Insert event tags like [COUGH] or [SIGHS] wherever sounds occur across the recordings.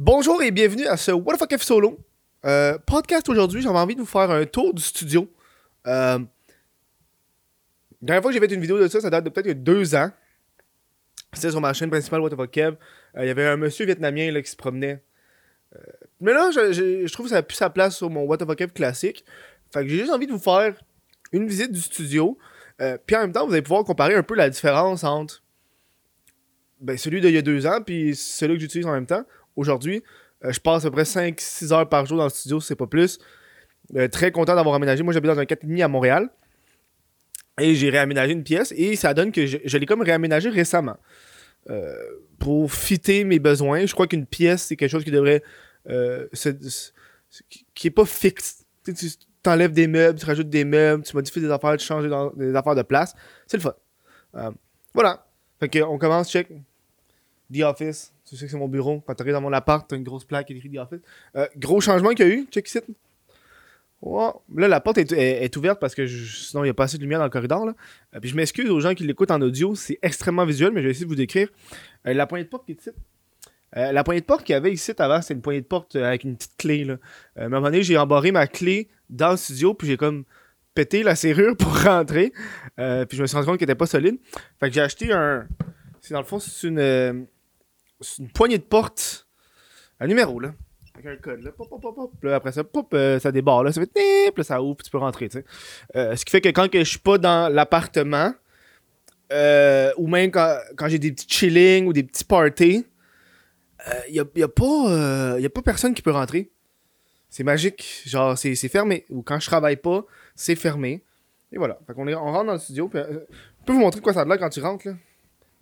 Bonjour et bienvenue à ce What the fuck F solo. Euh, podcast aujourd'hui, j'avais envie de vous faire un tour du studio. Euh, la dernière fois que j'ai fait une vidéo de ça, ça date de peut-être deux ans. C'était sur ma chaîne principale What the fuck Kev. Euh, Il y avait un monsieur vietnamien là, qui se promenait. Mais là, je, trouve que ça a plus sa place sur mon What the fuck Kev classique. Fait que j'ai juste envie de vous faire une visite du studio. Puis en même temps, vous allez pouvoir comparer un peu la différence entre ben, celui d'il y a deux ans puis celui que j'utilise en même temps. Aujourd'hui, euh, je passe à peu près 5-6 heures par jour dans le studio, c'est pas plus. Euh, très content d'avoir aménagé. Moi, j'habite dans un 4,5 à Montréal. Et j'ai réaménagé une pièce et ça donne que je, l'ai comme réaménagé récemment. Euh, pour fitter mes besoins. Je crois qu'une pièce, c'est quelque chose qui devrait. qui- qui est pas fixe. Tu t'enlèves des meubles, tu rajoutes des meubles, tu modifies des affaires, tu changes des affaires de place. C'est le fun. Voilà. Fait que on commence, check. The Office. Tu sais que c'est mon bureau. Quand tu arrives dans mon appart, t'as une grosse plaque écrite The Office. Euh, gros changement qu'il y a eu. Check ici. Ouais. Là, la porte est, ouverte parce que sinon, il n'y a pas assez de lumière dans le corridor. Là. Euh, puis je m'excuse aux gens qui l'écoutent en audio. C'est extrêmement visuel, mais je vais essayer de vous décrire. Euh, la poignée de porte qui est ici. La poignée de porte qu'il y avait ici avant, c'était une poignée de porte avec une petite clé. Là. Euh, à un moment donné, j'ai embarré ma clé dans le studio, puis j'ai comme pété la serrure pour [LAUGHS] rentrer. Puis je me suis rendu compte qu'elle était pas solide. Fait que j'ai acheté un. C'est dans le fond, c'est une, c'est une poignée de porte. Un numéro, là. Avec un code, là. Pop, pop, pop, pop. Là, après ça, pop, euh, ça débarre, là. Ça fait tip, là, ça ouvre, tu peux rentrer, tu sais. Euh, ce qui fait que quand je suis pas dans l'appartement, euh, ou même quand, quand j'ai des petits chillings ou des petits parties, il a, y a pas y a pas personne qui peut rentrer. C'est magique. Genre, c'est fermé. Ou quand je travaille pas, c'est fermé. Et voilà. Fait qu'on est- on rentre dans le studio. Puis, je peux vous montrer quoi ça a l'air quand tu rentres, là.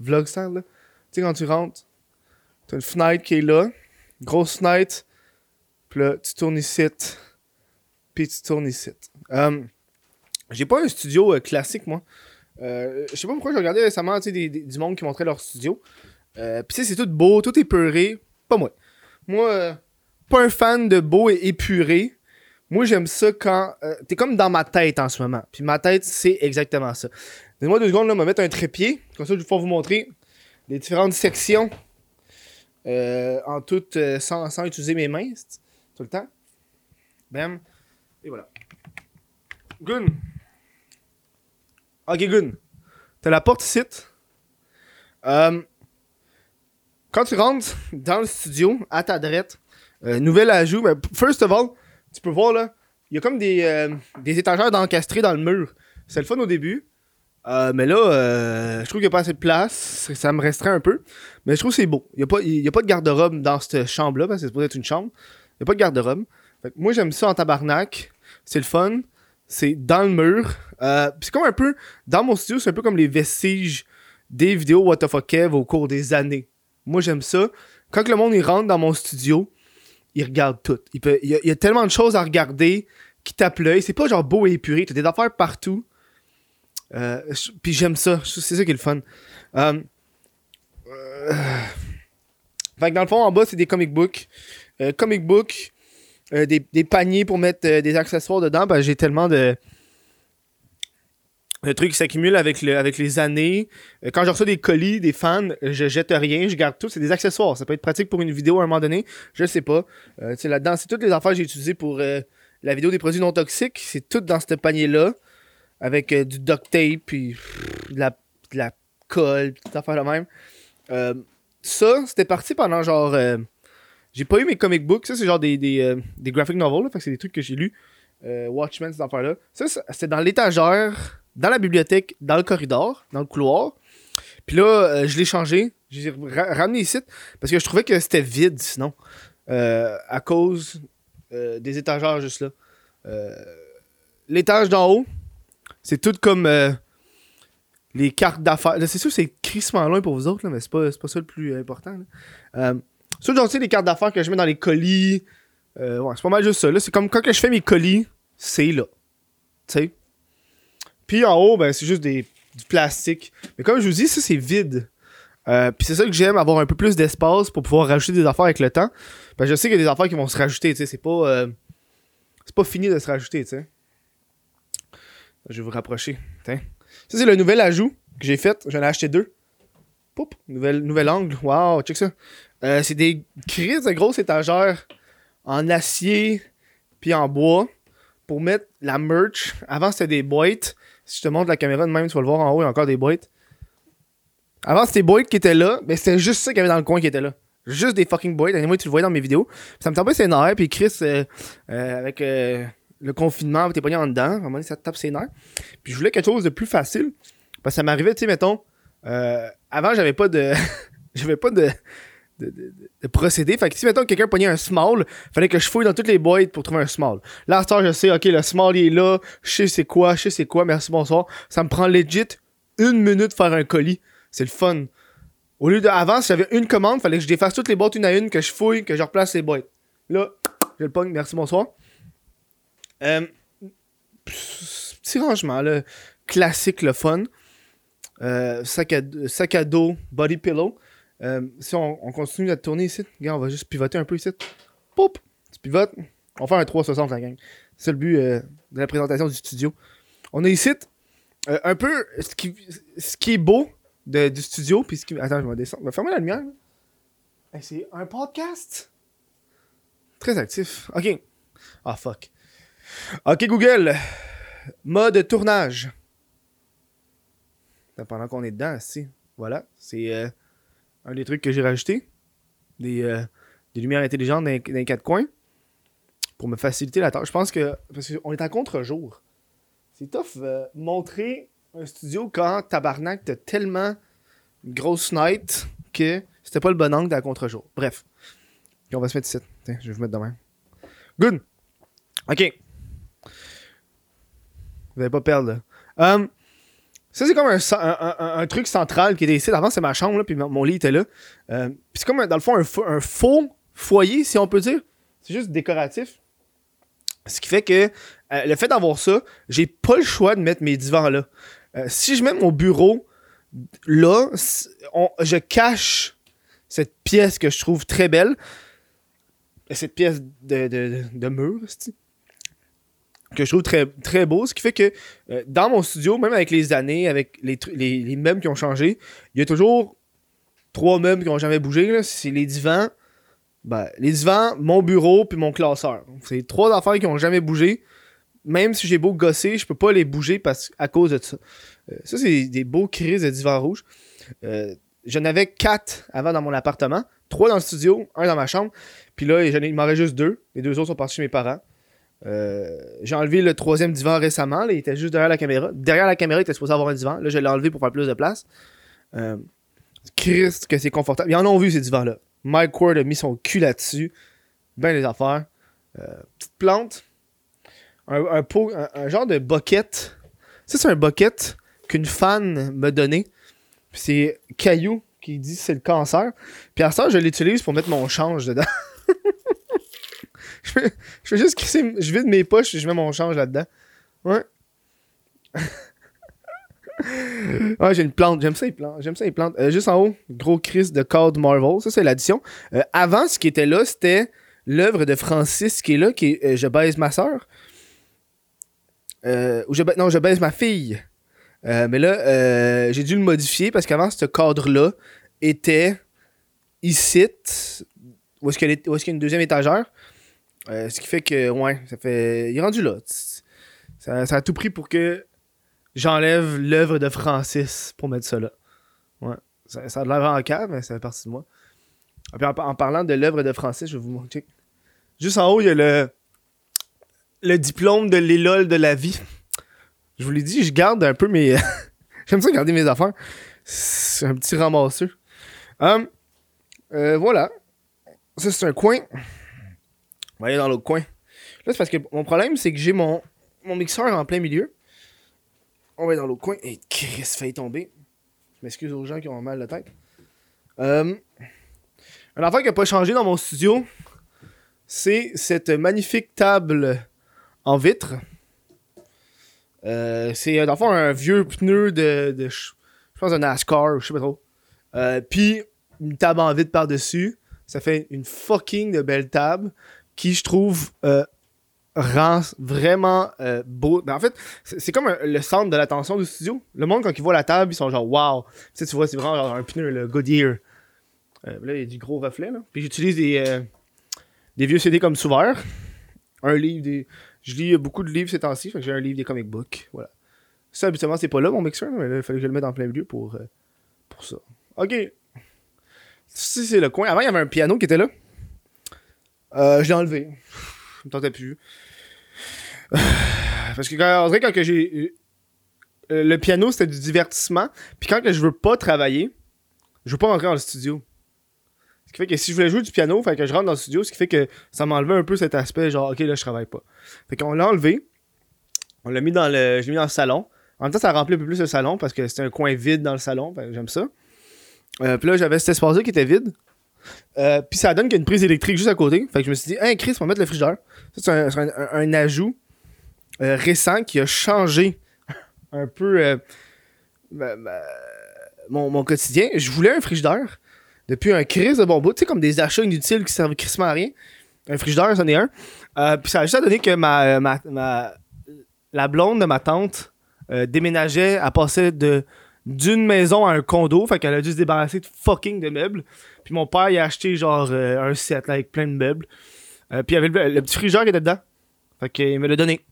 Vlog style, là. Tu sais, quand tu rentres, t'as une fenêtre qui est là. Grosse fenêtre. Puis là, tu tournes ici. Puis tu tournes ici. Euh, J'ai pas un studio euh, classique, moi. Euh, je sais pas pourquoi j'ai regardé récemment des, des- du monde qui montrait leur studio. Euh, Puis c'est tout beau, tout épuré. Pas moi. Moi, pas un fan de beau et épuré. Moi, j'aime ça quand. T'es comme dans ma tête en ce moment. Puis ma tête, c'est exactement ça. Donnez-moi deux secondes, là, me mettre un trépied. Comme ça, je vais pouvoir vous montrer les différentes sections. Euh, en tout, euh, sans, sans utiliser mes mains. Tout le temps. Bam. Et voilà. Gun. Ok, Gun. T'as la porte ici. Euh, quand tu rentres dans le studio, à ta droite, nouvel ajout, mais first of all, tu peux voir là, il y a comme des, des étagères d'encastrés dans le mur. C'est le fun au début. Euh, mais là, euh, je trouve qu'il n'y a pas assez de place. Ça me restreint un peu. Mais je trouve que c'est beau. Il n'y a, pas- de garde-robe dans cette chambre-là, parce que c'est supposé être une chambre. Il n'y a pas de garde-robe. Moi, j'aime ça en tabarnak. C'est le fun. C'est dans le mur. Euh, c'est comme un peu. Dans mon studio, c'est un peu comme les vestiges des vidéos What the fuck Kev au cours des années. Moi, j'aime ça. Quand le monde rentre dans mon studio, il regarde tout. Il, peut, il, y a, il y a tellement de choses à regarder qui tapent l'œil. C'est pas genre beau et épuré. T'as des affaires partout. Euh, puis j'aime ça. C'est ça qui est le fun. Euh, Fait que dans le fond, en bas, c'est des comic books. Comic books, des, paniers pour mettre des accessoires dedans. J'ai tellement de, de trucs qui s'accumulent avec, le- avec les années. Quand je reçois des colis, des fans, je jette rien, je garde tout. C'est des accessoires. Ça peut être pratique pour une vidéo à un moment donné. Je sais pas. Là-dedans, c'est toutes les affaires que j'ai utilisées pour la vidéo des produits non toxiques. C'est tout dans ce panier-là. Avec euh, du duct tape, puis de la, la colle, puis des affaires de même. Euh, ça, c'était parti pendant genre. euh, j'ai pas eu mes comic books. Ça, c'est genre des, des, graphic novels. Là, fait que c'est des trucs que j'ai lus. Watchmen, ces affaires-là. Ça, c'était dans l'étagère, dans la bibliothèque, dans le corridor, dans le couloir. Puis là, je l'ai changé. J'ai ra- ramené ici parce que je trouvais que c'était vide sinon. À cause des étagères juste là. L'étage d'en haut, c'est tout comme euh, les cartes d'affaires. C'est sûr, c'est crissement loin pour vous autres, là, mais c'est pas, pas ça le plus important. là. Euh, tu sais, les cartes d'affaires que je mets dans les colis. Euh, ouais, c'est pas mal juste ça. là. C'est comme quand que je fais mes colis, c'est là. Tu sais. Puis en haut, ben, c'est juste du plastique. Mais comme je vous dis, ça, c'est vide. Euh, puis c'est ça que j'aime, avoir un peu plus d'espace pour pouvoir rajouter des affaires avec le temps. Que je sais qu'il y a des affaires qui vont se rajouter, tu sais. C'est pas. c'est pas fini de se rajouter, tu sais. Je vais vous rapprocher. Ça, c'est le nouvel ajout que j'ai fait. J'en ai acheté deux. Poup, nouvel, nouvel angle. Wow, check ça. Euh, c'est des crises de grosses étagères en acier puis en bois pour mettre la merch. Avant, c'était des boîtes. Si je te montre la caméra de même, tu vas le voir en haut, il y a encore des boîtes. Avant, c'était des boîtes qui étaient là, mais c'était juste ça qu'il y avait dans le coin qui était là. Juste des fucking boîtes. Moi, tu le voyais dans mes vidéos. ça me tapait ses nerfs. Puis Chris, euh, euh, avec le confinement, t'es pogné en dedans. À un moment donné, ça te tape ses nerfs. Puis je voulais quelque chose de plus facile. Parce que ça m'arrivait, tu sais, mettons. avant, j'avais pas de. [LAUGHS] j'avais pas de. De, de, procédé. Fait que si, mettons, quelqu'un pognait un small, fallait que je fouille dans toutes les boîtes pour trouver un small. Là, à je sais, ok, le small, il est là, je sais c'est quoi, je sais c'est quoi, merci, bonsoir. Ça me prend legit une minute faire un colis. C'est le fun. Au lieu de. Si j'avais une commande, fallait que je défasse toutes les boîtes une à une, que je fouille, que je replace les boîtes. Là, je le pogne, merci, bonsoir. Euh, petit rangement, là. Classique, le fun. Euh, sac, à, sac à dos, body pillow. Euh, si on, continue à tourner ici, on va juste pivoter un peu ici. Poup! Tu pivotes. On faire un 360, la gang. C'est le but de la présentation du studio. On est ici. un peu, ce qui, ce qui est beau, du studio. Puis Attends, je vais descendre. Va fermer la lumière. c'est un podcast? Très actif. Ok. Ah, fuck. Ok, Google. Mode tournage. Pendant qu'on est dedans, si. Voilà. C'est euh, un des trucs que j'ai rajouté. Des, euh, lumières intelligentes dans, les quatre coins. Pour me faciliter la tâche. Je pense que. Parce qu'on est à contre-jour. C'est tough. Euh, montrer un studio quand tabarnak t'as tellement grosse night que c'était pas le bon angle à contre-jour. Bref. on va se mettre ici. Je vais vous mettre demain. Good. OK. Vous n'allez pas perdre, là. Um, ça, c'est comme un, truc central qui était ici. Avant, c'est ma chambre, puis mon lit était là. Um, puis c'est comme, dans le fond, un, faux foyer, si on peut dire. C'est juste décoratif. Ce qui fait que euh, le fait d'avoir ça, j'ai pas le choix de mettre mes divans là. Euh, si je mets mon bureau là, je cache cette pièce que je trouve très belle. Cette pièce de, de, de mur, que je trouve très, très beau. Ce qui fait que euh, dans mon studio, même avec les années, avec les, les, meubles qui ont changé, il y a toujours trois meubles qui n'ont jamais bougé. C'est les divans, ben, les divans, mon bureau, puis mon classeur. C'est trois affaires qui n'ont jamais bougé. Même si j'ai beau gosser, je peux pas les bouger parce, à cause de ça. Euh, ça, c'est des beaux crises de divan rouge. Euh, j'en avais quatre avant dans mon appartement. Trois dans le studio, un dans ma chambre. Puis là, il m'en reste juste deux. Les deux autres sont partis chez mes parents. Euh, j'ai enlevé le troisième divan récemment. il était juste derrière la caméra. Derrière la caméra, il était supposé avoir un divan. Là, je l'ai enlevé pour faire plus de place. Christ, que c'est confortable. Ils en ont vu ces divans-là. Mike Ward a mis son cul là-dessus. Ben les affaires. petite plante. Un, pot, un, genre de bucket. Ça, c'est un bucket qu'une fan m'a donné. C'est Caillou qui dit c'est le cancer. Puis à ça, je l'utilise pour mettre mon change dedans. [LAUGHS] je, fais, juste crisser, je vide mes poches et je mets mon change là-dedans. Ouais. [LAUGHS] ah, j'ai une plante. J'aime ça, les plantes. J'aime ça, les plantes. Euh, juste en haut, gros Chris de Code Marvel. Ça, c'est l'addition. Euh, avant, ce qui était là, c'était l'œuvre de Francis qui est là, qui est euh, Je baise ma soeur. ou je, non, je baise ma fille. Mais là, j'ai dû le modifier parce qu'avant, ce cadre-là était ici, où est-ce qu'il y, a une deuxième étagère. Euh, ce qui fait que, ouais, ça fait. Il est rendu là. Ça, a tout pris pour que j'enlève l'œuvre de Francis pour mettre ça là. Ouais. Ça, ça a l'air en cave, mais ça fait partie de moi. en, en, parlant de l'œuvre de Francis, je vais vous montrer. Juste en haut, il y a le, le diplôme de l'élol de la vie. Je vous l'ai dit, je garde un peu mes. [LAUGHS] J'aime ça garder mes affaires. C'est un petit ramasseux. Hum, euh, voilà. Ça, c'est un coin. On va aller dans l'autre coin. Là, c'est parce que mon problème, c'est que j'ai mon, mon mixeur en plein milieu. On va aller dans l'autre coin. Et Chris fait tomber. Je m'excuse aux gens qui ont mal de tête. Um, un affaire qui n'a pas changé dans mon studio, c'est cette magnifique table en vitre. Euh, c'est dans le un vieux pneu de, de je pense un NASCAR, je sais pas trop. Euh, puis une table en vide par-dessus. Ça fait une fucking de belle table qui, je trouve, euh, rend vraiment beau. Ben, en fait, c'est comme le centre de l'attention du studio. Le monde, quand il voit la table, ils sont genre wow. Tu sais, tu vois, c'est vraiment genre un pneu, le Goodyear. Euh, là, il y a du gros reflet. Là. Puis j'utilise des, euh, vieux CD comme Souvert. Un livre, des... je lis beaucoup de livres ces temps-ci, j'ai un livre des comic books. Voilà. Ça, habituellement, c'est pas là mon mixeur, mais là, il fallait que je le mette en plein milieu pour, euh, pour ça. Ok. Si c'est le coin. Avant, il y avait un piano qui était là. Euh, je l'ai enlevé. Je me tentais plus. [SIGHS] Parce que quand, on dirait quand j'ai. euh, le piano, c'était du divertissement. Puis quand que je veux pas travailler, je veux pas rentrer dans le studio. Ce qui fait que si je voulais jouer du piano, fait que je rentre dans le studio, ce qui fait que ça m'enlevait un peu cet aspect genre, ok, là, je travaille pas. Fait qu'on l'a enlevé. On l'a mis dans le. Je l'ai mis dans le salon. En même temps, ça remplit un peu plus le salon parce que c'était un coin vide dans le salon. Que j'aime ça. Euh, puis là, j'avais cet espace-là qui était vide. Euh, puis ça donne qu'il y a une prise électrique juste à côté. Fait que je me suis dit, hey Chris, on va mettre le frigidaire. C'est un, ajout euh, récent qui a changé [LAUGHS] un peu euh, mon, quotidien. Je voulais un frigidaire depuis un Chris de bon. Tu sais, comme des achats inutiles qui servent crissement à rien. Un frigidaire, c'en est un. Puis ça a juste donné que ma, la blonde de ma tante déménageait, elle passait de d'une maison à un condo, fait qu'elle a dû se débarrasser de fucking de meubles. Puis mon père, il a acheté genre euh, un set là, avec plein de meubles. Euh, puis il y avait le, petit frigidaire qui était dedans. Fait qu'il me l'a donné.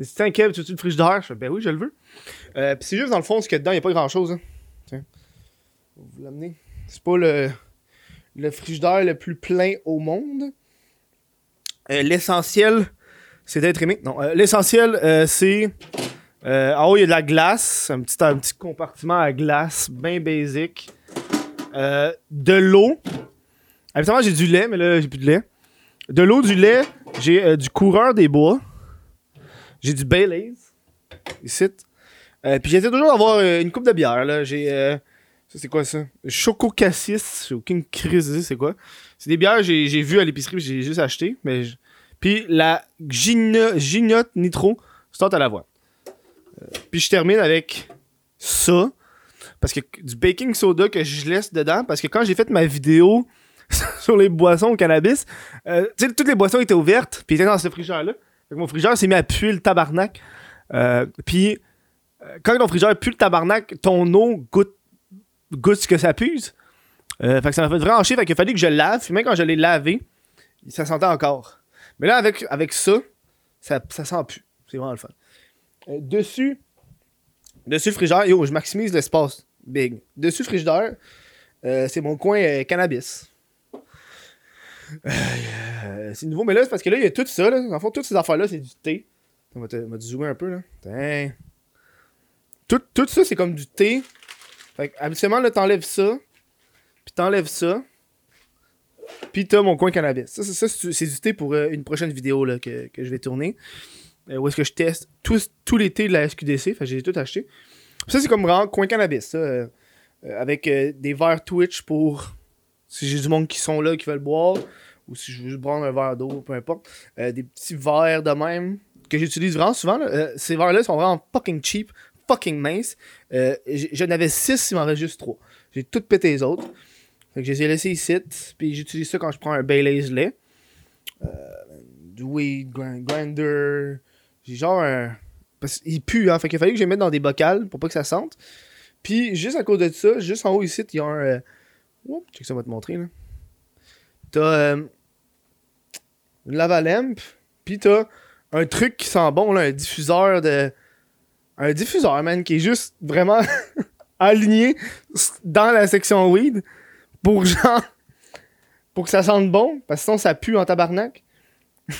Il dit Kev, tu veux-tu le frigidaire Je fais Ben oui, je le veux. Euh, puis c'est juste dans le fond, ce qu'il y a dedans, il n'y a pas grand chose. Hein. Tiens. Je vais vous l'amener. C'est pas le, le frigidaire le plus plein au monde. L'essentiel, c'est d'être aimé. Non, l'essentiel, c'est. en haut, il y a de la glace, un petit, un petit compartiment à glace, bien basic. Euh, de l'eau. Habituellement, j'ai du lait, mais là, j'ai plus de lait. De l'eau, du lait, j'ai euh, du coureur des bois. J'ai du Baileys. Ici. Euh, puis j'essaie toujours d'avoir une coupe de bière. Là. J'ai. ça, c'est quoi ça? Choco Cassis. J'ai aucune crise c'est quoi? C'est des bières que j'ai vues à l'épicerie, j'ai juste acheté. Mais Puis la Gignotte Nitro, c'est à la voix. Puis je termine avec ça. Parce que du baking soda que je laisse dedans. Parce que quand j'ai fait ma vidéo [LAUGHS] sur les boissons au cannabis, euh, toutes les boissons étaient ouvertes. Puis étaient dans ce que mon frigidaire s'est mis à puer le tabarnak. Euh, puis euh, quand ton frigidaire pue le tabarnak, ton eau goûte, goûte ce que ça puse. Euh, fait que ça m'a fait vraiment chier. Fait qu'il a fallu que je lave. Puis même quand je l'ai lavé, ça sentait encore. Mais là, avec, avec ça, ça, ça sent plus. C'est vraiment le fun. Euh, dessus, dessus le frigidaire, yo, je maximise l'espace. Big. Dessus frigidaire, euh, c'est mon coin euh, cannabis. Euh, c'est nouveau, mais là, c'est parce que là, il y a tout ça. Là. En fond, toutes ces affaires-là, c'est du thé. On va te, on zoomer un peu, là. Tout, tout ça, c'est comme du thé. Fait habituellement, là, t'enlèves ça. Puis t'enlèves ça. Puis t'as mon coin cannabis. Ça, c'est, ça, c'est, du thé pour une prochaine vidéo là, que, que je vais tourner. Où est-ce que je teste tous, tous les thés de la SQDC. Fait j'ai tout acheté. Ça, c'est comme vraiment coin cannabis. Ça, euh, euh, avec euh, des verres Twitch pour si j'ai du monde qui sont là, qui veulent boire. Ou si je veux juste prendre un verre d'eau, peu importe. Des petits verres de même que j'utilise vraiment souvent. là. Ces verres-là sont vraiment fucking cheap, fucking minces. J- J'en avais 6, il m'en reste juste 3. J'ai tout pété les autres. Fait que je les ai laissés ici. Puis j'utilise ça quand je prends un Baileys lait. Du weed, grind- grinder. J'ai genre un. Parce qu'il pue, hein. Fait qu'il fallait que je les mette dans des bocals pour pas que ça sente. Puis juste à cause de ça, juste en haut ici, il un. Euh... Oups, check ça, on va te montrer là. T'as euh, une lavalampe, puis t'as un truc qui sent bon, là, un diffuseur de. Un diffuseur, man, qui est juste vraiment [LAUGHS] aligné dans la section weed pour [LAUGHS] genre. pour que ça sente bon, parce que sinon ça pue en tabarnak. [LAUGHS]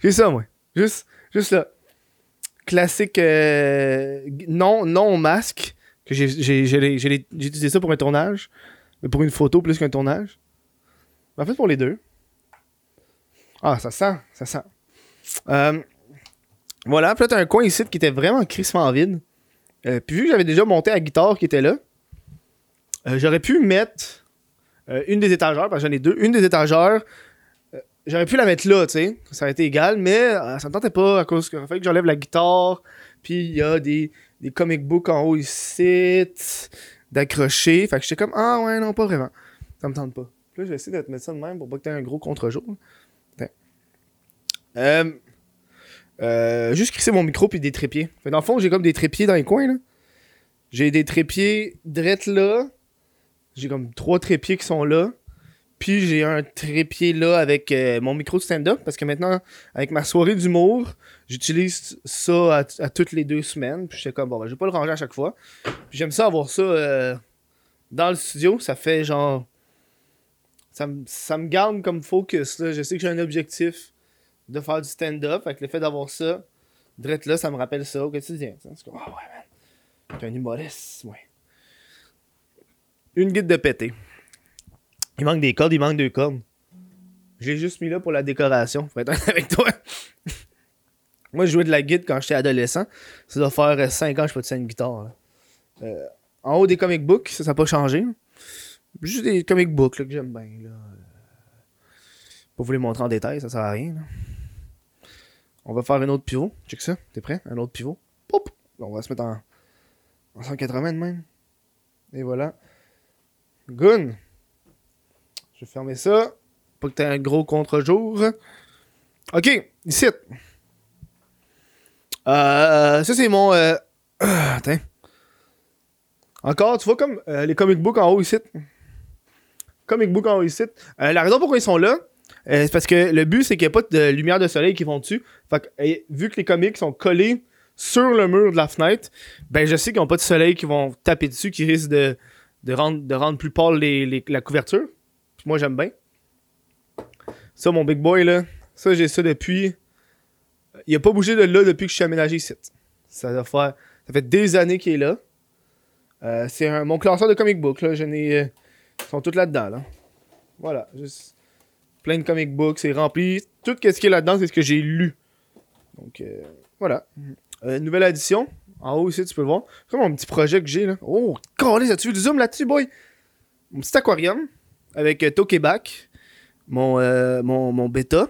J'ai ça, moi. Juste, juste là. Classique euh, non, non masque. Que j'ai, utilisé ça pour un tournage. Mais pour une photo plus qu'un tournage. En fait, pour les deux. Ah, ça sent, ça sent. Euh, voilà, puis là, t'as un coin ici qui était vraiment crissement vide. Euh, puis vu que j'avais déjà monté la guitare qui était là, j'aurais pu mettre une des étagères, parce que j'en ai deux, une des étagères, j'aurais pu la mettre là, tu sais, ça aurait été égal, mais euh, ça me tentait pas à cause qu'il fallait que j'enlève la guitare, puis il y a des, des comic books en haut ici, d'accrocher, fait que j'étais comme, ah ouais, non, pas vraiment, ça me tente pas. Puis là, je vais essayer de te mettre ça de même pour pas que t'aies un gros contre-jour. Euh, euh, juste crisser mon micro puis des trépieds. Fait que dans le fond, j'ai comme des trépieds dans les coins, là. J'ai des trépieds drettes là. J'ai comme trois trépieds qui sont là. Puis j'ai un trépied là avec euh, mon micro de stand-up parce que maintenant, avec ma soirée d'humour, j'utilise ça à, toutes les deux semaines. Puis j'étais comme, bon, ben, je vais pas le ranger à chaque fois. Puis j'aime ça avoir ça euh, dans le studio. Ça fait genre. Ça, me- ça me garde comme focus. Là. Je sais que j'ai un objectif de faire du stand-up. Fait que le fait d'avoir ça, direct là, ça me rappelle ça au quotidien. C'est comme, ah ouais, man. T'es un humoriste, ouais. Une guide de pété. Il manque des cordes, il manque deux cordes. J'ai juste mis là pour la décoration, pour être [LAUGHS] avec toi. Moi, je jouais de la guide quand j'étais adolescent. Ça doit faire 5 ans que je te une guitare. Euh, en haut des comic books, ça n'a pas changé. Juste des comic books là, que j'aime bien. Là. Pas vous les montrer en détail, ça sert à rien. On va faire un autre pivot. Check ça. T'es prêt? Un autre pivot. Pop! On va se mettre en, en 180 de même. Et voilà. Gun! Je vais fermer ça. Pas que t'aies un gros contre-jour. Ok, ici. Euh, ça, c'est mon. Euh... [CLEARS THROAT] Attends. Encore, tu vois comme euh, les comic books en haut ici. Comic books en haut ici. Euh, la raison pourquoi ils sont là, euh, c'est parce que le but, c'est qu'il n'y a pas de lumière de soleil qui vont dessus. Fait que, euh, vu que les comics sont collés sur le mur de la fenêtre, ben je sais qu'ils n'ont pas de soleil qui vont taper dessus, qui risque de, de, rendre, de rendre plus pâle la couverture. Moi, j'aime bien. Ça, mon big boy, là, ça, j'ai ça depuis. Il a pas bougé de là depuis que je suis aménagé ici. Ça doit faire. Ça fait des années qu'il est là. Euh, c'est un- mon classeur de comic book, là. Je n'ai. euh, ils sont tous là-dedans, là. Voilà. Juste plein de comic books, c'est rempli. Tout ce qui est là-dedans, c'est ce que j'ai lu. Donc, euh, voilà. Euh, nouvelle addition. En haut ici, tu peux le voir. C'est comme mon petit projet que j'ai, là. Oh, calé, as-tu vu du zoom là-dessus, boy? Mon petit aquarium avec euh, mon, euh, mon, mon bêta.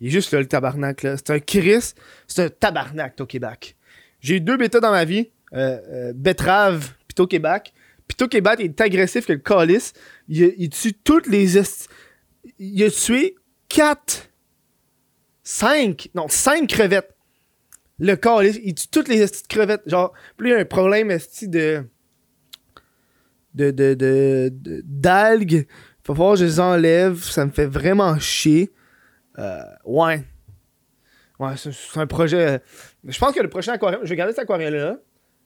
Il est juste là, le tabarnak, là. C'est un Chris. C'est un tabarnak, Tokeback. J'ai eu deux bêtas dans ma vie. Euh, euh, Betrave, puis Tokeback. Puis Tokeback est agressif que le calice. Il, tue toutes les... esti- Il a tué 4... 5... Non, 5 crevettes. Le calice, il tue toutes les crevettes. Genre, plus il y a un problème de... De... De... De... D'algues. Faut falloir que je les enlève. Ça me fait vraiment chier. Euh, ouais. Ouais, c'est un projet. euh, Je pense que le prochain aquarium, je vais garder cet aquarium-là.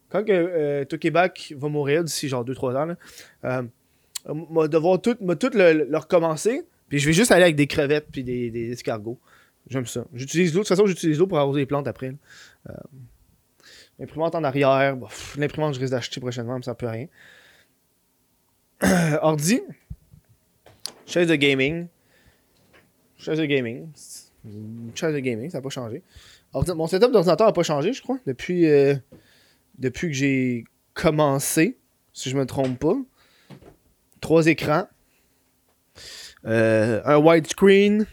Quand que euh, Tokeback va mourir d'ici genre 2-3 ans, là, euh, m'a devoir tout, le, recommencer. Puis je vais juste aller avec des crevettes puis des, des escargots. J'aime ça. J'utilise l'eau. De toute façon, j'utilise l'eau pour arroser les plantes après. L'imprimante en arrière. bah, L'imprimante, je risque d'acheter prochainement, mais ça peut rien. [CLEARS THROAT] ordi. Chaise de gaming. Chaise de gaming. Chaise de gaming, ça n'a pas changé. Mon setup d'ordinateur n'a pas changé, je crois, depuis, euh, depuis que j'ai commencé, si je me trompe pas. Trois écrans. Euh, un widescreen.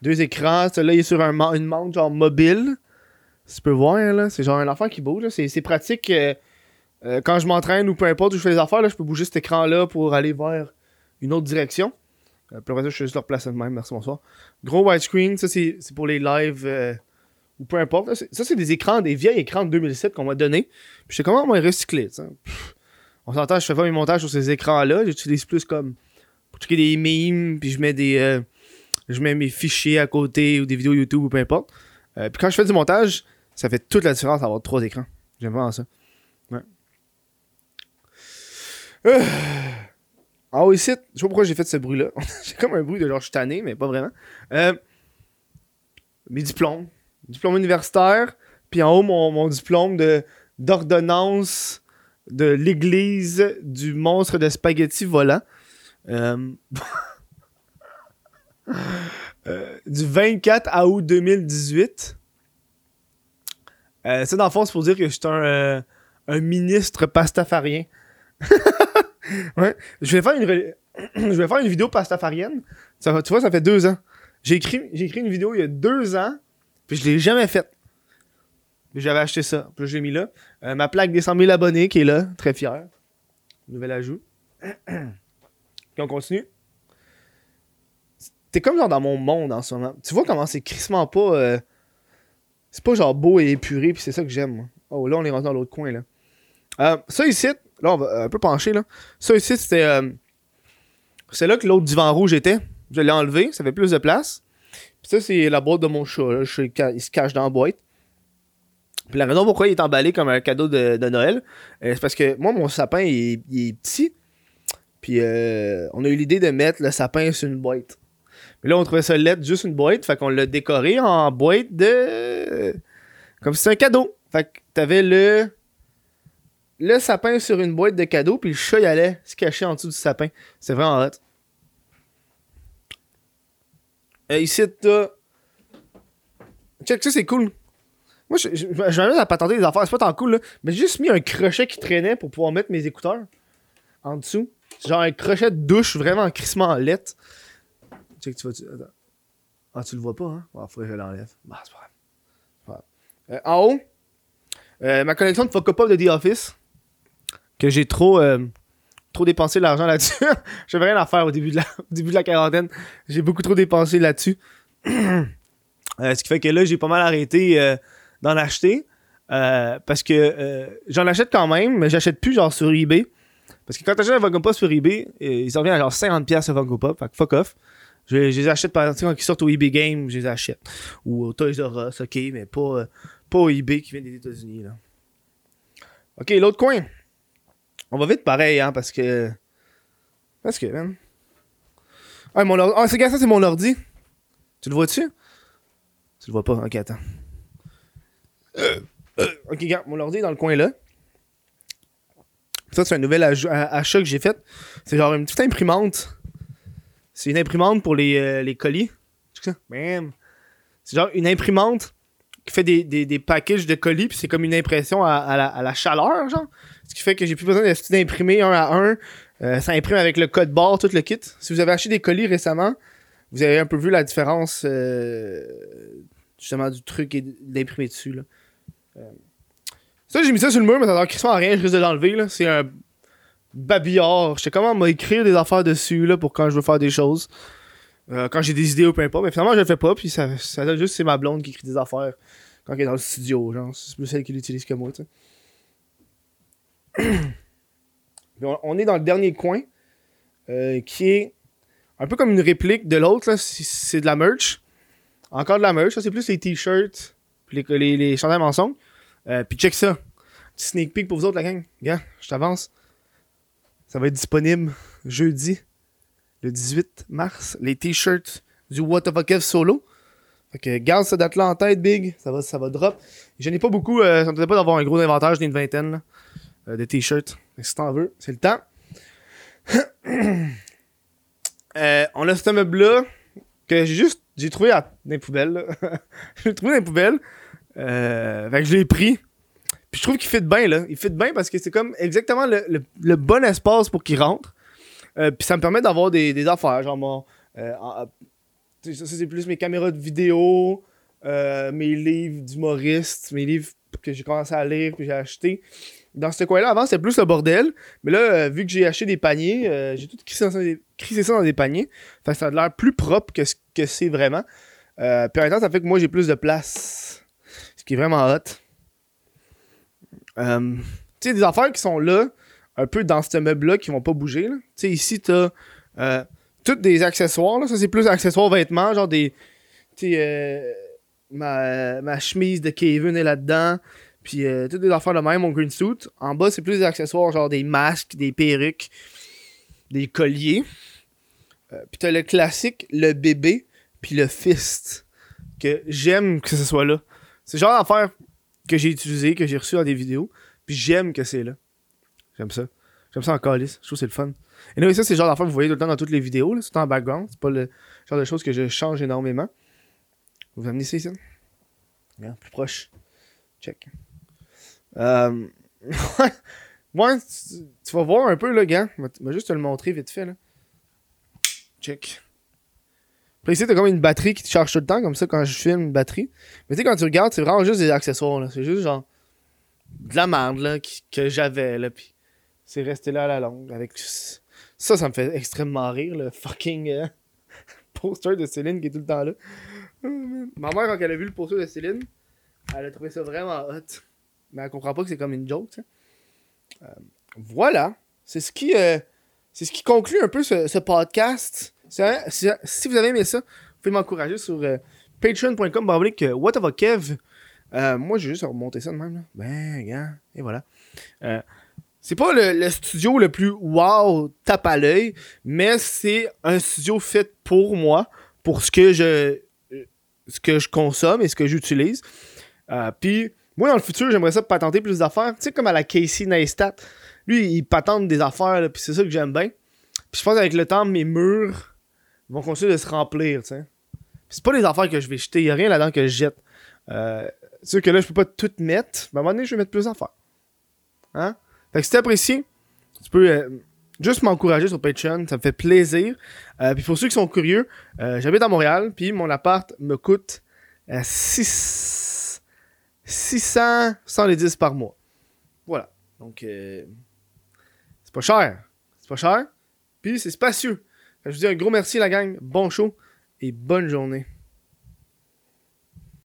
Deux écrans. Celui-là, il est sur un, une montre genre mobile. Tu peux voir, là, c'est genre un enfant qui bouge. c'est pratique. euh, euh, quand je m'entraîne ou peu importe où je fais les affaires, là, je peux bouger cet écran-là pour aller vers une autre direction. Euh, puis après ça, je suis juste leur place de même. Merci, bonsoir. Gros widescreen, ça c'est pour les lives euh, ou peu importe. Ça, c'est des écrans, des vieilles écrans de 2007 qu'on m'a donné. Puis je sais comment on va les recycler. On s'entend, je fais pas mes montages sur ces écrans-là. J'utilise plus comme pour checker des memes, puis je mets des. euh, je mets mes fichiers à côté ou des vidéos YouTube ou peu importe. Puis quand je fais du montage, ça fait toute la différence d'avoir trois écrans. J'aime vraiment ça. Ouais. Euh. Ah oui, ici, je sais pas pourquoi j'ai fait ce bruit-là. [LAUGHS] j'ai comme un bruit de genre je suis tanné, mais pas vraiment. Euh, mes diplômes. Diplôme universitaire. Puis en haut, mon, mon diplôme de, d'ordonnance de l'église du monstre de spaghetti volant. Euh, [LAUGHS] euh, du 24 août 2018. Euh, ça, dans le fond, c'est pour dire que je suis un, euh, un ministre pastafarien. [LAUGHS] ouais. Je vais faire une, [CLEARS THROAT] je vais faire une vidéo pastafarienne. Ça, tu vois, ça fait deux ans. J'ai écrit, j'ai écrit une vidéo il y a deux ans, puis je l'ai jamais faite. J'avais acheté ça, puis je l'ai mis là. Euh, ma plaque des 100 000 abonnés qui est là, très fier. Nouvel ajout. [CLEARS THROAT] puis on continue. T'es comme genre dans mon monde en ce moment. Tu vois comment c'est crissement pas. euh, c'est pas genre beau et épuré, puis c'est ça que j'aime. Oh là, on est rentré dans l'autre coin là. Euh, ça ici, là, on va un peu pencher, là. Ça ici, c'était. euh, c'est là que l'autre divan rouge était. Je l'ai enlevé, ça fait plus de place. Puis ça, c'est la boîte de mon chat, il se cache dans la boîte. Puis la raison pourquoi il est emballé comme un cadeau de, Noël, euh, c'est parce que moi, mon sapin, il, est- il est petit. Puis euh, on a eu l'idée de mettre le sapin sur une boîte. Mais là, on trouvait ça lettre, juste une boîte. Fait qu'on l'a décoré en boîte de. Comme si c'était un cadeau. Fait que t'avais le. Le sapin sur une boîte de cadeaux, puis le chat, il allait se cacher en dessous du sapin. C'est vraiment hot. Ici, t'as. Check, ça, c'est cool. Moi, je, m'amuse à patenter des affaires. C'est pas tant cool, là. Mais j'ai juste mis un crochet qui traînait pour pouvoir mettre mes écouteurs en dessous. Genre un crochet de douche vraiment crissement lettre. Check, tu vois. Tu... Attends. Ah, tu le vois pas, hein? Ah, faudrait que je l'enlève. Bah, c'est pas grave. Euh, en haut, euh, ma collection de Funko Pop de The Office. Que j'ai trop. euh, trop dépensé de l'argent là-dessus. [LAUGHS] J'avais rien à faire au début de la, début de la quarantaine. J'ai beaucoup trop dépensé là-dessus. [CLEARS THROAT] Euh, ce qui fait que là, j'ai pas mal arrêté euh, d'en acheter. euh, parce que euh, j'en achète quand même, mais j'achète plus genre sur eBay. Parce que quand t'achètes un Funko sur eBay, euh, il s'en vient à genre 50$ le Funko Pop. Fait que fuck off. Je, les achète par exemple quand ils sortent au eBay Game, je les achète. Ou au Toys R Us, ok, mais pas, pas au eBay qui vient des États-Unis. là. Ok, l'autre coin. On va vite pareil, hein, parce que. Parce que. Ah, mon ordi. Ah, c'est ça, c'est mon ordi. Tu le vois-tu? Tu le vois pas? Ok, attends. Euh, ok, regarde, mon ordi est dans le coin là. Ça, c'est un nouvel achat que j'ai fait. C'est genre une petite imprimante. C'est une imprimante pour les, euh, les colis. C'est genre une imprimante qui fait des, des, des packages de colis, puis c'est comme une impression à, la, chaleur, genre. Ce qui fait que j'ai plus besoin d'imprimer un à un. Euh, ça imprime avec le code barre, tout le kit. Si vous avez acheté des colis récemment, vous avez un peu vu la différence euh, justement du truc et d'imprimer dessus. Là. Euh, Ça, j'ai mis ça sur le mur, mais ça en rien, je risque de l'enlever. C'est un babillard. Je sais comment m'écrire des affaires dessus là, pour quand je veux faire des choses. Euh, quand j'ai des idées ou peu importe. Mais finalement, je le fais pas, puis ça, ça donne juste c'est ma blonde qui écrit des affaires quand elle est dans le studio. Genre, c'est plus celle qui l'utilise que moi, tu sais. [CLEARS THROAT] On, est dans le dernier coin, euh, qui est un peu comme une réplique de l'autre. là. C'est de la merch. Encore de la merch. Ça, c'est plus les t-shirts, puis les, les, les mensonges. Euh, puis check ça. Petit sneak peek pour vous autres, la gang. Gars, je t'avance. Ça va être disponible jeudi, le 18 mars. Les t-shirts du What the fuck solo. Fait que garde cette date-là en tête, Big. Ça va, ça va drop. Je n'ai pas beaucoup. Euh, ça me pas d'avoir un gros inventaire. J'en ai une vingtaine euh, de t-shirts. Si t'en veux, c'est le temps. [COUGHS] Euh, on a ce meuble-là que j'ai juste j'ai trouvé dans les poubelles. là. [LAUGHS] j'ai trouvé dans les poubelles. Euh, fait que je l'ai pris. Puis je trouve qu'il fit bien, là. Il fit bien parce que c'est comme exactement le- le bon espace pour qu'il rentre. Euh, puis ça me permet d'avoir des, des affaires, genre euh, ça, c'est plus mes caméras de vidéo, euh, mes livres d'humoriste, mes livres que j'ai commencé à lire, que j'ai acheté. Dans ce coin-là, avant, c'était plus le bordel. Mais là, vu que j'ai acheté des paniers, j'ai tout crissé, ça dans des paniers. Fait que ça a l'air plus propre que ce que c'est vraiment. Puis en même temps, ça fait que moi, j'ai plus de place. Ce qui est vraiment hot. Tu sais, des affaires qui sont là, un peu dans ce meuble-là, qui vont pas bouger. Tu sais, ici, t'as euh, tous des accessoires. Là. Ça, c'est plus accessoires vêtements, genre des. Tu euh, ma, ma chemise de Kevin est là-dedans. Puis euh, toutes des affaires de même, mon green suit. En bas, c'est plus des accessoires, genre des masques, des perruques, des colliers. Euh, puis t'as le classique, le bébé, puis le fist. Que j'aime que ce soit là. C'est genre d'affaire que j'ai utilisé, que j'ai reçu dans des vidéos. Puis j'aime que c'est là. J'aime ça. J'aime ça en calice. Je trouve que c'est le fun. Et non, ça, c'est le genre d'affaire que vous voyez tout le temps dans toutes les vidéos. C'est en background. C'est pas le genre de choses que je change énormément. Vous amenez ça ici? Plus proche. Check. Euh... [LAUGHS] ouais, tu, tu vas voir un peu, le gars. Je vais juste te le montrer vite fait, là. Check. Puis ici, t'as comme une batterie qui te charge tout le temps, comme ça, quand je filme une batterie. Mais tu sais, quand tu regardes, c'est vraiment juste des accessoires. C'est juste genre de la merde, là, qui- que j'avais, là. Puis c'est resté là à la longue. Avec ça, ça me fait extrêmement rire, le fucking euh, [LAUGHS] poster de Céline qui est tout le temps là. Oh. Ma mère, quand elle a vu le poster de Céline, elle a trouvé ça vraiment hot. Mais elle comprend pas que c'est comme une joke. Euh, voilà. C'est ce qui euh, c'est ce qui conclut un peu ce, podcast. si vous avez aimé ça, vous pouvez m'encourager sur patreon.com baroblique euh, Kev. Moi, j'ai juste remonter ça de même. Ben, gars, et voilà. Euh, c'est pas le, studio le plus wow, tape à l'œil, mais c'est un studio fait pour moi, pour ce que je, ce que je consomme et ce que j'utilise. Euh, Puis, moi, dans le futur, j'aimerais ça patenter plus d'affaires. Tu sais, comme à la Casey Neistat. Lui, il patente des affaires, puis c'est ça que j'aime bien. Puis je pense qu'avec le temps, mes murs vont continuer de se remplir, tu sais. c'est pas des affaires que je vais jeter. Il a rien là-dedans que je jette. Euh, c'est sûr que là, je peux pas tout mettre. Mais à un moment donné, je vais mettre plus d'affaires. Hein? Fait que si t'apprécies, tu peux euh, juste m'encourager sur Patreon. Ça me fait plaisir. Euh, puis pour ceux qui sont curieux, euh, j'habite à Montréal. Puis mon appart me coûte 6... 600 110 par mois. Voilà. Donc, c'est pas cher. C'est pas cher. Puis c'est spacieux. je vous dis un gros merci, la gang. Bon show et bonne journée.